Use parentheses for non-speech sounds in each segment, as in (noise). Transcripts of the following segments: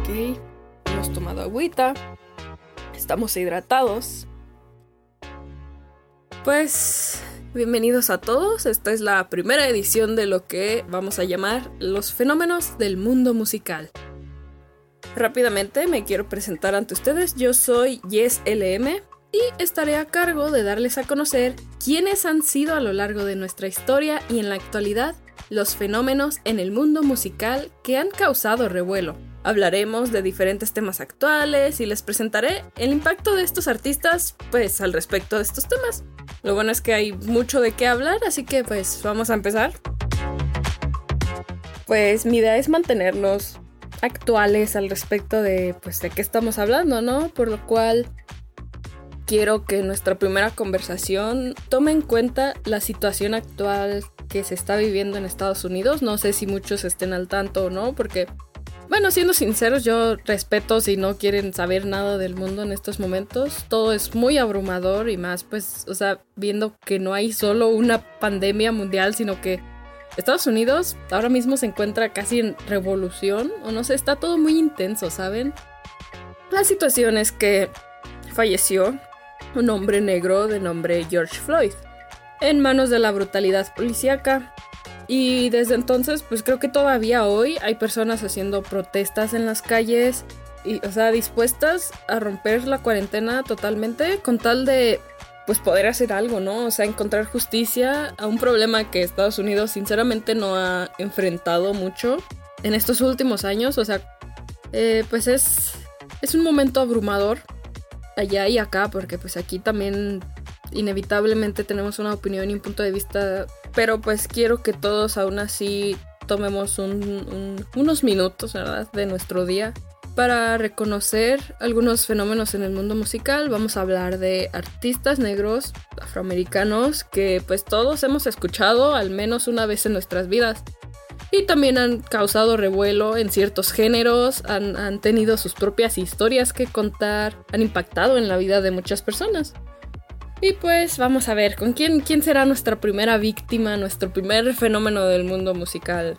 Ok, hemos tomado agüita, estamos hidratados. Pues bienvenidos a todos, esta es la primera edición de lo que vamos a llamar los fenómenos del mundo musical. Rápidamente me quiero presentar ante ustedes, yo soy Yes LM y estaré a cargo de darles a conocer quiénes han sido a lo largo de nuestra historia y en la actualidad los fenómenos en el mundo musical que han causado revuelo. Hablaremos de diferentes temas actuales y les presentaré el impacto de estos artistas, pues al respecto de estos temas. Lo bueno es que hay mucho de qué hablar, así que pues vamos a empezar. Pues mi idea es mantenernos actuales al respecto de pues de qué estamos hablando, ¿no? Por lo cual quiero que nuestra primera conversación tome en cuenta la situación actual que se está viviendo en Estados Unidos. No sé si muchos estén al tanto o no, porque, bueno, siendo sinceros, yo respeto si no quieren saber nada del mundo en estos momentos. Todo es muy abrumador y más, pues, o sea, viendo que no hay solo una pandemia mundial, sino que Estados Unidos ahora mismo se encuentra casi en revolución, o no sé, está todo muy intenso, ¿saben? La situación es que falleció un hombre negro de nombre George Floyd en manos de la brutalidad policíaca. Y desde entonces, pues creo que todavía hoy hay personas haciendo protestas en las calles y, o sea, dispuestas a romper la cuarentena totalmente con tal de, pues, poder hacer algo, ¿no? O sea, encontrar justicia a un problema que Estados Unidos sinceramente no ha enfrentado mucho en estos últimos años. O sea, eh, pues es, es un momento abrumador allá y acá, porque pues aquí también inevitablemente tenemos una opinión y un punto de vista, pero pues quiero que todos aún así tomemos unos minutos ¿verdad? de nuestro día para reconocer algunos fenómenos en el mundo musical. Vamos a hablar de artistas negros, afroamericanos, que pues todos hemos escuchado al menos una vez en nuestras vidas. Y también han causado revuelo en ciertos géneros, han, han tenido sus propias historias que contar, han impactado en la vida de muchas personas. Y pues vamos a ver, ¿con quién, quién será nuestra primera víctima, nuestro primer fenómeno del mundo musical?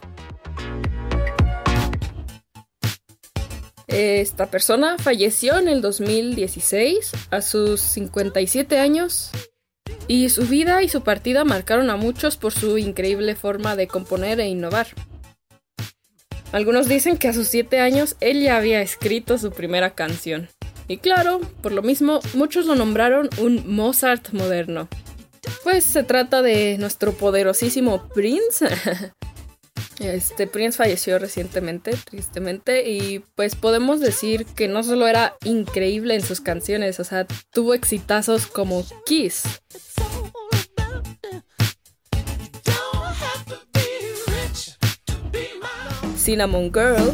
Esta persona falleció en el 2016 a sus 57 años y su vida y su partida marcaron a muchos por su increíble forma de componer e innovar. Algunos dicen que a sus 7 años él ya había escrito su primera canción. Y claro, por lo mismo, muchos lo nombraron un Mozart moderno. Pues se trata de nuestro poderosísimo Prince. (laughs) Este Prince falleció recientemente, tristemente, y pues podemos decir que no solo era increíble en sus canciones, o sea, tuvo exitazos como Kiss. Cinnamon Girl,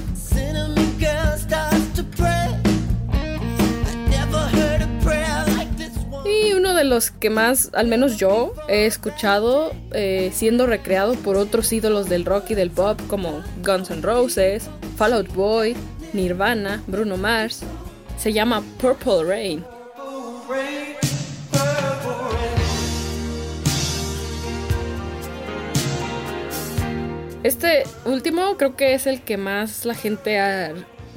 de los que más, al menos yo, he escuchado eh, siendo recreado por otros ídolos del rock y del pop como Guns N' Roses, Fall Out Boy, Nirvana, Bruno Mars. Se llama Purple Rain. Este último creo que es el que más la gente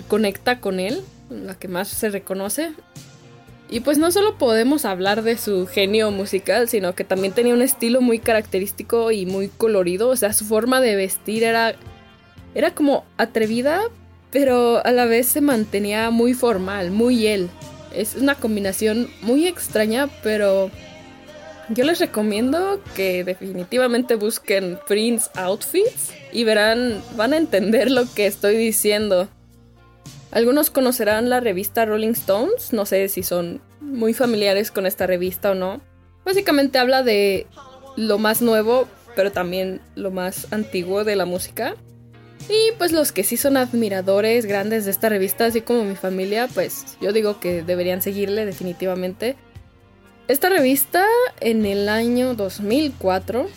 conecta con él, la que más se reconoce. Y pues no solo podemos hablar de su genio musical, sino que también tenía un estilo muy característico y muy colorido. O sea, su forma de vestir era, era como atrevida, pero a la vez se mantenía muy formal, muy él. Es una combinación muy extraña, pero yo les recomiendo que definitivamente busquen Prince Outfits y verán, van a entender lo que estoy diciendo. Algunos conocerán la revista Rolling Stones, no sé si son muy familiares con esta revista o no. Básicamente habla de lo más nuevo, pero también lo más antiguo de la música. Y pues los que sí son admiradores grandes de esta revista, así como mi familia, pues yo digo que deberían seguirle definitivamente. Esta revista en el año 2004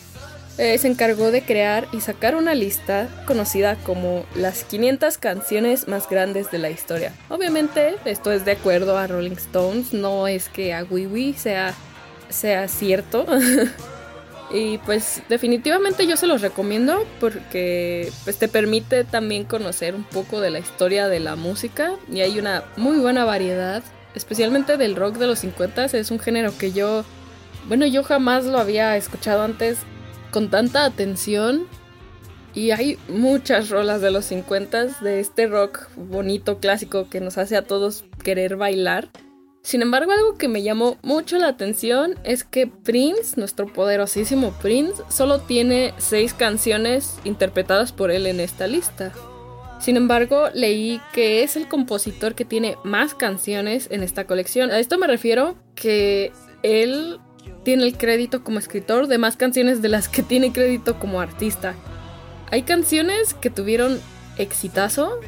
eh, se encargó de crear y sacar una lista conocida como las 500 canciones más grandes de la historia. Obviamente esto es de acuerdo a Rolling Stones, no es que a Wee sea, sea cierto. (laughs) y pues definitivamente yo se los recomiendo porque pues te permite también conocer un poco de la historia de la música y hay una muy buena variedad, especialmente del rock de los 50 es un género que yo bueno, yo jamás lo había escuchado antes con tanta atención. Y hay muchas rolas de los 50 de este rock bonito, clásico, que nos hace a todos querer bailar. Sin embargo, algo que me llamó mucho la atención es que Prince, nuestro poderosísimo Prince, solo tiene seis canciones interpretadas por él en esta lista. Sin embargo, leí que es el compositor que tiene más canciones en esta colección. A esto me refiero que él tiene el crédito como escritor de más canciones de las que tiene crédito como artista. Hay canciones que tuvieron exitazo,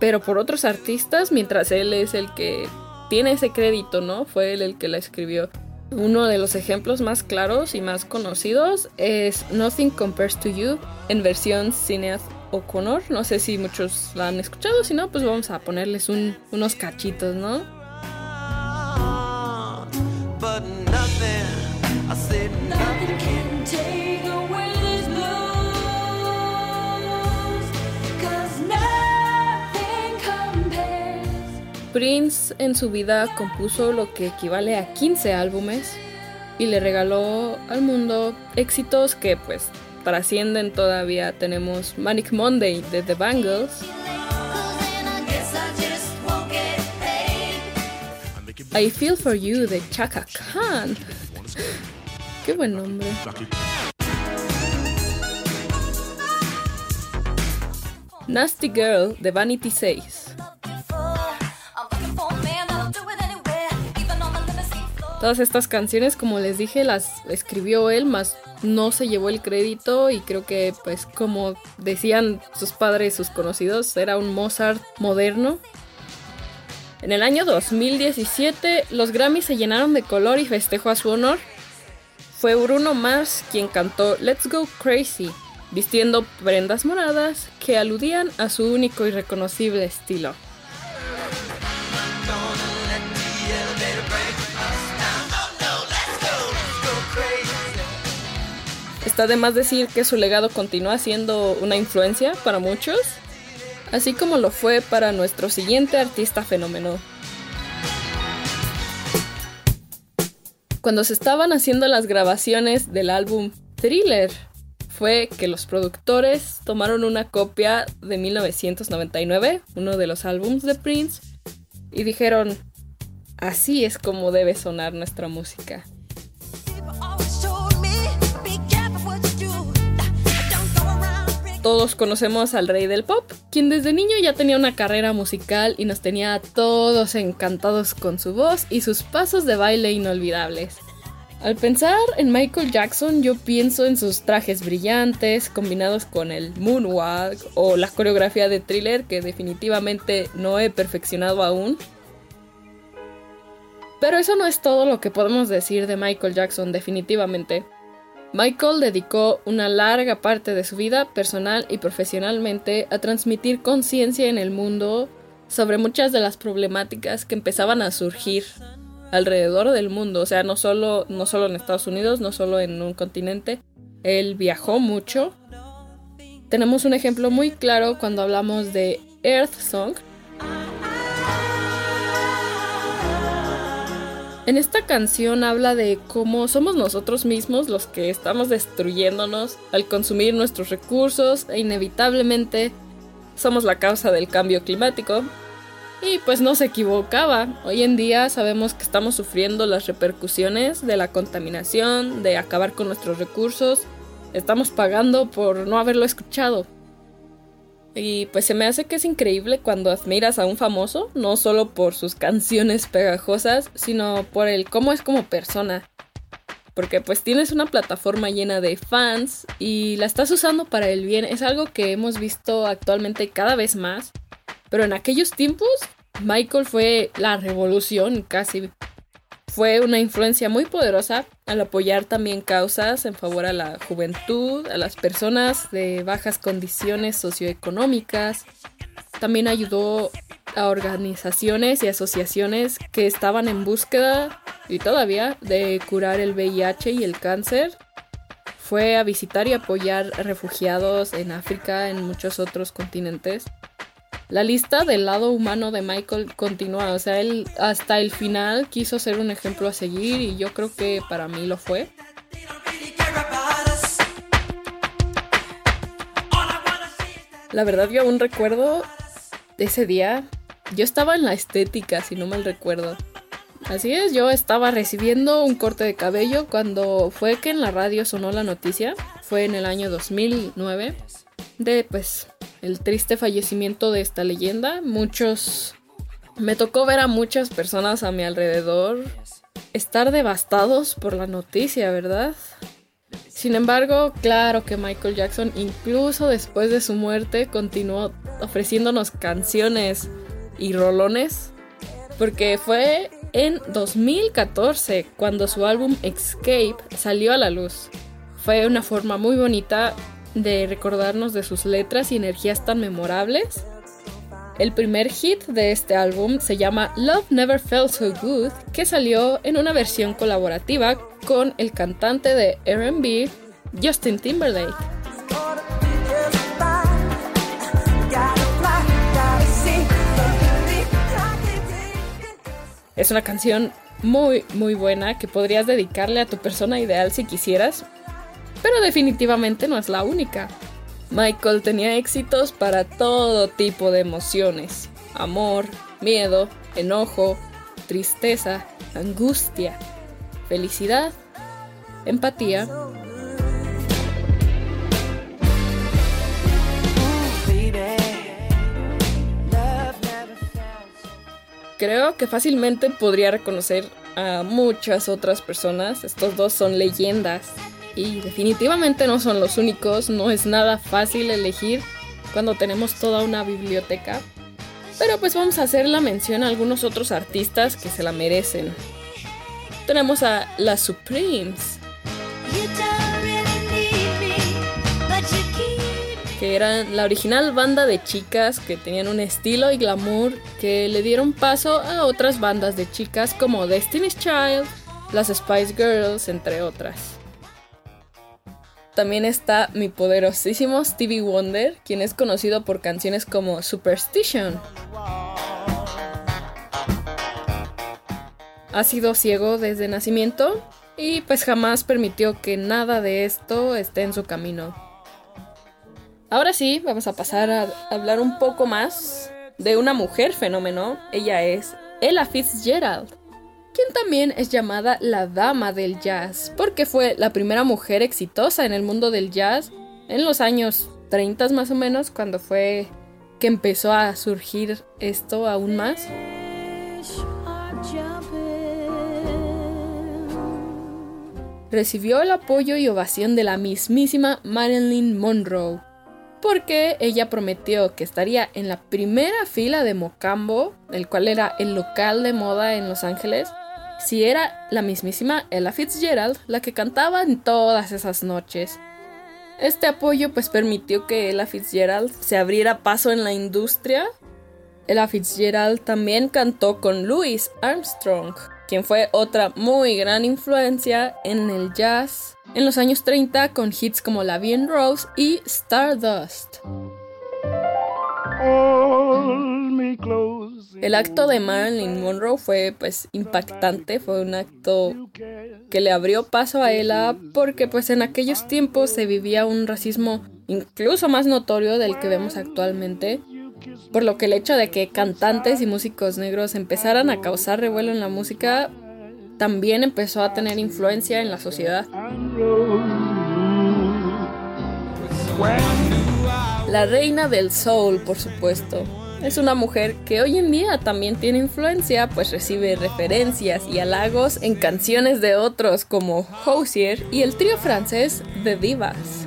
pero por otros artistas, mientras él es el que tiene ese crédito, ¿no? Fue él el que la escribió. Uno de los ejemplos más claros y más conocidos es Nothing Compares to You en versión Cineath O'Connor. No sé si muchos la han escuchado, si no, pues vamos a ponerles unos cachitos, ¿no? Prince en su vida compuso lo que equivale a 15 álbumes y le regaló al mundo éxitos que pues trascienden todavía. Tenemos Manic Monday de The Bangles. I Feel For You de Chaka Khan. Qué buen nombre. Nasty Girl de Vanity 6. Todas estas canciones, como les dije, las escribió él, más no se llevó el crédito y creo que, pues, como decían sus padres, sus conocidos, era un Mozart moderno. En el año 2017, los Grammys se llenaron de color y festejo a su honor. Fue Bruno Mars quien cantó Let's Go Crazy, vistiendo prendas moradas que aludían a su único y reconocible estilo. Está de más decir que su legado continúa siendo una influencia para muchos, así como lo fue para nuestro siguiente artista fenómeno. Cuando se estaban haciendo las grabaciones del álbum Thriller, fue que los productores tomaron una copia de 1999, uno de los álbums de Prince, y dijeron, así es como debe sonar nuestra música. Todos conocemos al rey del pop, quien desde niño ya tenía una carrera musical y nos tenía a todos encantados con su voz y sus pasos de baile inolvidables. Al pensar en Michael Jackson, yo pienso en sus trajes brillantes combinados con el moonwalk o la coreografía de thriller que definitivamente no he perfeccionado aún. Pero eso no es todo lo que podemos decir de Michael Jackson definitivamente. Michael dedicó una larga parte de su vida personal y profesionalmente a transmitir conciencia en el mundo sobre muchas de las problemáticas que empezaban a surgir alrededor del mundo, o sea, no solo, no solo en Estados Unidos, no solo en un continente. Él viajó mucho. Tenemos un ejemplo muy claro cuando hablamos de Earth Song, En esta canción habla de cómo somos nosotros mismos los que estamos destruyéndonos al consumir nuestros recursos e inevitablemente somos la causa del cambio climático. Y pues no se equivocaba. Hoy en día sabemos que estamos sufriendo las repercusiones de la contaminación, de acabar con nuestros recursos. Estamos pagando por no haberlo escuchado. Y pues se me hace que es increíble cuando admiras a un famoso, no solo por sus canciones pegajosas, sino por el cómo es como persona. porque pues tienes una plataforma llena de fans y la estás usando para el bien. Es algo que hemos visto actualmente cada vez más, pero en aquellos tiempos Michael fue la revolución casi. Fue una influencia muy poderosa al apoyar también causas en favor a la juventud, a las personas de bajas condiciones socioeconómicas. También ayudó a organizaciones y asociaciones que estaban en búsqueda y todavía de curar el VIH y el cáncer. Fue a visitar y apoyar refugiados en África, en muchos otros continentes. La lista del lado humano de Michael continúa, o sea, él hasta el final quiso ser un ejemplo a seguir y yo creo que para mí lo fue. La verdad yo aún recuerdo ese día, yo estaba en la estética, si no mal recuerdo. Así es, yo estaba recibiendo un corte de cabello cuando fue que en la radio sonó la noticia. Fue en el año 2009 de pues el triste fallecimiento de esta leyenda. Muchos me tocó ver a muchas personas a mi alrededor estar devastados por la noticia, ¿verdad? Sin embargo, claro que Michael Jackson, incluso después de su muerte, continuó ofreciéndonos canciones y rolones, porque fue en 2014 cuando su álbum Escape salió a la luz. Fue una forma muy bonita de recordarnos de sus letras y energías tan memorables. El primer hit de este álbum se llama Love Never Felt So Good, que salió en una versión colaborativa con el cantante de RB, Justin Timberlake. Es una canción muy, muy buena que podrías dedicarle a tu persona ideal si quisieras, pero definitivamente no es la única. Michael tenía éxitos para todo tipo de emociones. Amor, miedo, enojo, tristeza, angustia, felicidad, empatía. Creo que fácilmente podría reconocer a muchas otras personas. Estos dos son leyendas y definitivamente no son los únicos, no es nada fácil elegir cuando tenemos toda una biblioteca. Pero pues vamos a hacer la mención a algunos otros artistas que se la merecen. Tenemos a las Supremes. que eran la original banda de chicas que tenían un estilo y glamour que le dieron paso a otras bandas de chicas como Destiny's Child, las Spice Girls, entre otras. También está mi poderosísimo Stevie Wonder, quien es conocido por canciones como Superstition. Ha sido ciego desde nacimiento y pues jamás permitió que nada de esto esté en su camino. Ahora sí, vamos a pasar a hablar un poco más de una mujer fenómeno. Ella es Ella Fitzgerald quien también es llamada la Dama del Jazz, porque fue la primera mujer exitosa en el mundo del jazz en los años 30 más o menos, cuando fue que empezó a surgir esto aún más. Recibió el apoyo y ovación de la mismísima Marilyn Monroe, porque ella prometió que estaría en la primera fila de Mocambo, el cual era el local de moda en Los Ángeles, si era la mismísima Ella Fitzgerald la que cantaba en todas esas noches. Este apoyo pues permitió que Ella Fitzgerald se abriera paso en la industria. Ella Fitzgerald también cantó con Louis Armstrong, quien fue otra muy gran influencia en el jazz en los años 30 con hits como La Bien Rose y Stardust. El acto de Marilyn Monroe fue pues impactante, fue un acto que le abrió paso a ella porque pues en aquellos tiempos se vivía un racismo incluso más notorio del que vemos actualmente, por lo que el hecho de que cantantes y músicos negros empezaran a causar revuelo en la música también empezó a tener influencia en la sociedad. La reina del soul, por supuesto. Es una mujer que hoy en día también tiene influencia, pues recibe referencias y halagos en canciones de otros como Hosier y el trío francés The Divas.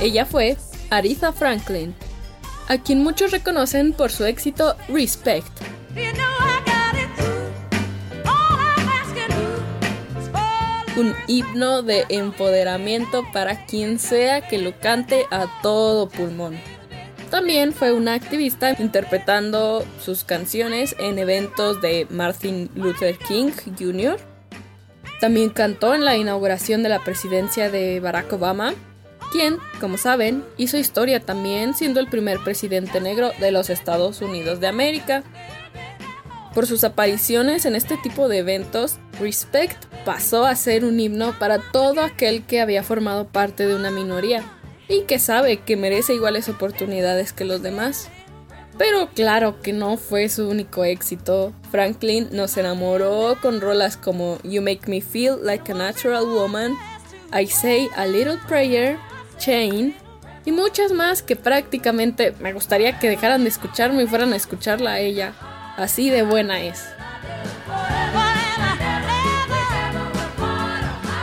Ella fue Aretha Franklin, a quien muchos reconocen por su éxito Respect. Un himno de empoderamiento para quien sea que lo cante a todo pulmón. También fue una activista interpretando sus canciones en eventos de Martin Luther King Jr. También cantó en la inauguración de la presidencia de Barack Obama quien, como saben, hizo historia también siendo el primer presidente negro de los Estados Unidos de América. Por sus apariciones en este tipo de eventos, Respect pasó a ser un himno para todo aquel que había formado parte de una minoría y que sabe que merece iguales oportunidades que los demás. Pero claro que no fue su único éxito. Franklin nos enamoró con rolas como You Make Me Feel Like a Natural Woman, I Say a Little Prayer, Chain y muchas más que prácticamente me gustaría que dejaran de escucharme y fueran a escucharla a ella. Así de buena es.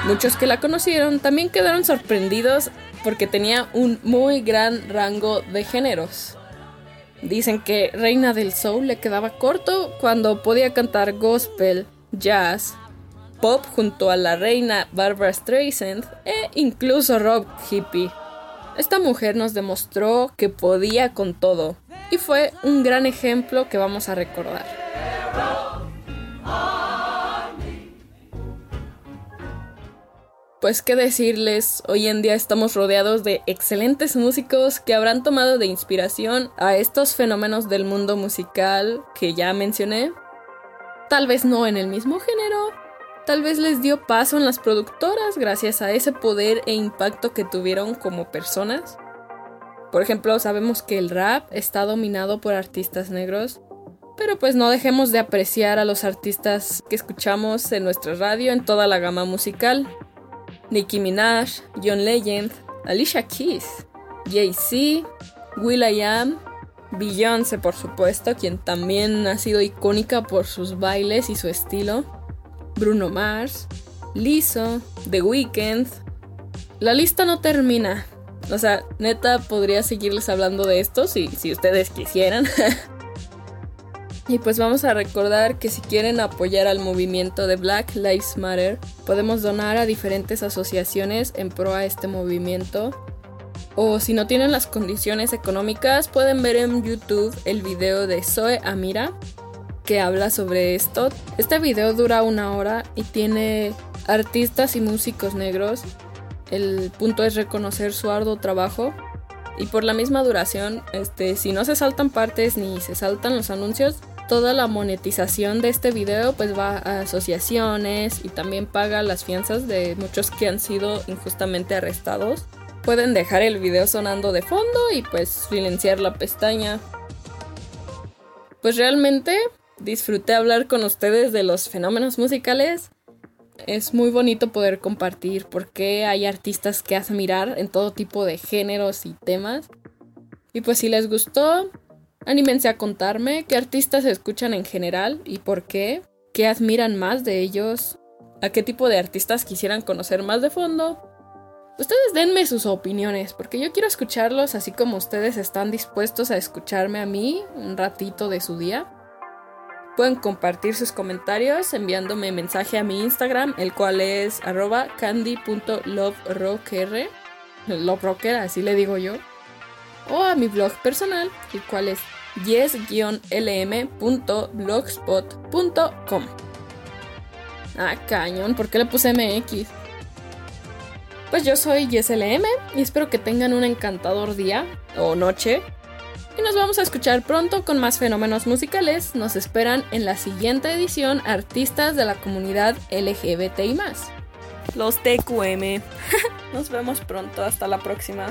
Muchos que la conocieron también quedaron sorprendidos porque tenía un muy gran rango de géneros. Dicen que Reina del Soul le quedaba corto cuando podía cantar gospel, jazz, pop junto a la reina Barbara Streisand e incluso rock hippie. Esta mujer nos demostró que podía con todo y fue un gran ejemplo que vamos a recordar. Pues qué decirles, hoy en día estamos rodeados de excelentes músicos que habrán tomado de inspiración a estos fenómenos del mundo musical que ya mencioné. Tal vez no en el mismo género, tal vez les dio paso en las productoras gracias a ese poder e impacto que tuvieron como personas. Por ejemplo, sabemos que el rap está dominado por artistas negros, pero pues no dejemos de apreciar a los artistas que escuchamos en nuestra radio en toda la gama musical. Nicki Minaj, John Legend, Alicia Keys, Jay-Z, will.i.am, Beyoncé por supuesto, quien también ha sido icónica por sus bailes y su estilo. Bruno Mars, Lizzo, The Weeknd. La lista no termina. O sea, neta, podría seguirles hablando de esto si, si ustedes quisieran. (laughs) y pues vamos a recordar que si quieren apoyar al movimiento de Black Lives Matter, podemos donar a diferentes asociaciones en pro a este movimiento. O si no tienen las condiciones económicas, pueden ver en YouTube el video de Zoe Amira, que habla sobre esto. Este video dura una hora y tiene artistas y músicos negros. El punto es reconocer su arduo trabajo. Y por la misma duración, este, si no se saltan partes ni se saltan los anuncios, toda la monetización de este video pues va a asociaciones y también paga las fianzas de muchos que han sido injustamente arrestados. Pueden dejar el video sonando de fondo y pues silenciar la pestaña. Pues realmente disfruté hablar con ustedes de los fenómenos musicales. Es muy bonito poder compartir porque hay artistas que admirar en todo tipo de géneros y temas. Y pues si les gustó, anímense a contarme qué artistas escuchan en general y por qué, qué admiran más de ellos, a qué tipo de artistas quisieran conocer más de fondo. Ustedes denme sus opiniones, porque yo quiero escucharlos así como ustedes están dispuestos a escucharme a mí un ratito de su día. Pueden compartir sus comentarios enviándome mensaje a mi Instagram, el cual es arroba candy.loverocker, loverocker, así le digo yo, o a mi blog personal, el cual es yes-lm.blogspot.com. Ah, cañón, ¿por qué le puse MX? Pues yo soy YesLM y espero que tengan un encantador día o noche y nos vamos a escuchar pronto con más fenómenos musicales. Nos esperan en la siguiente edición artistas de la comunidad LGBTI. Los TQM. (laughs) nos vemos pronto. Hasta la próxima.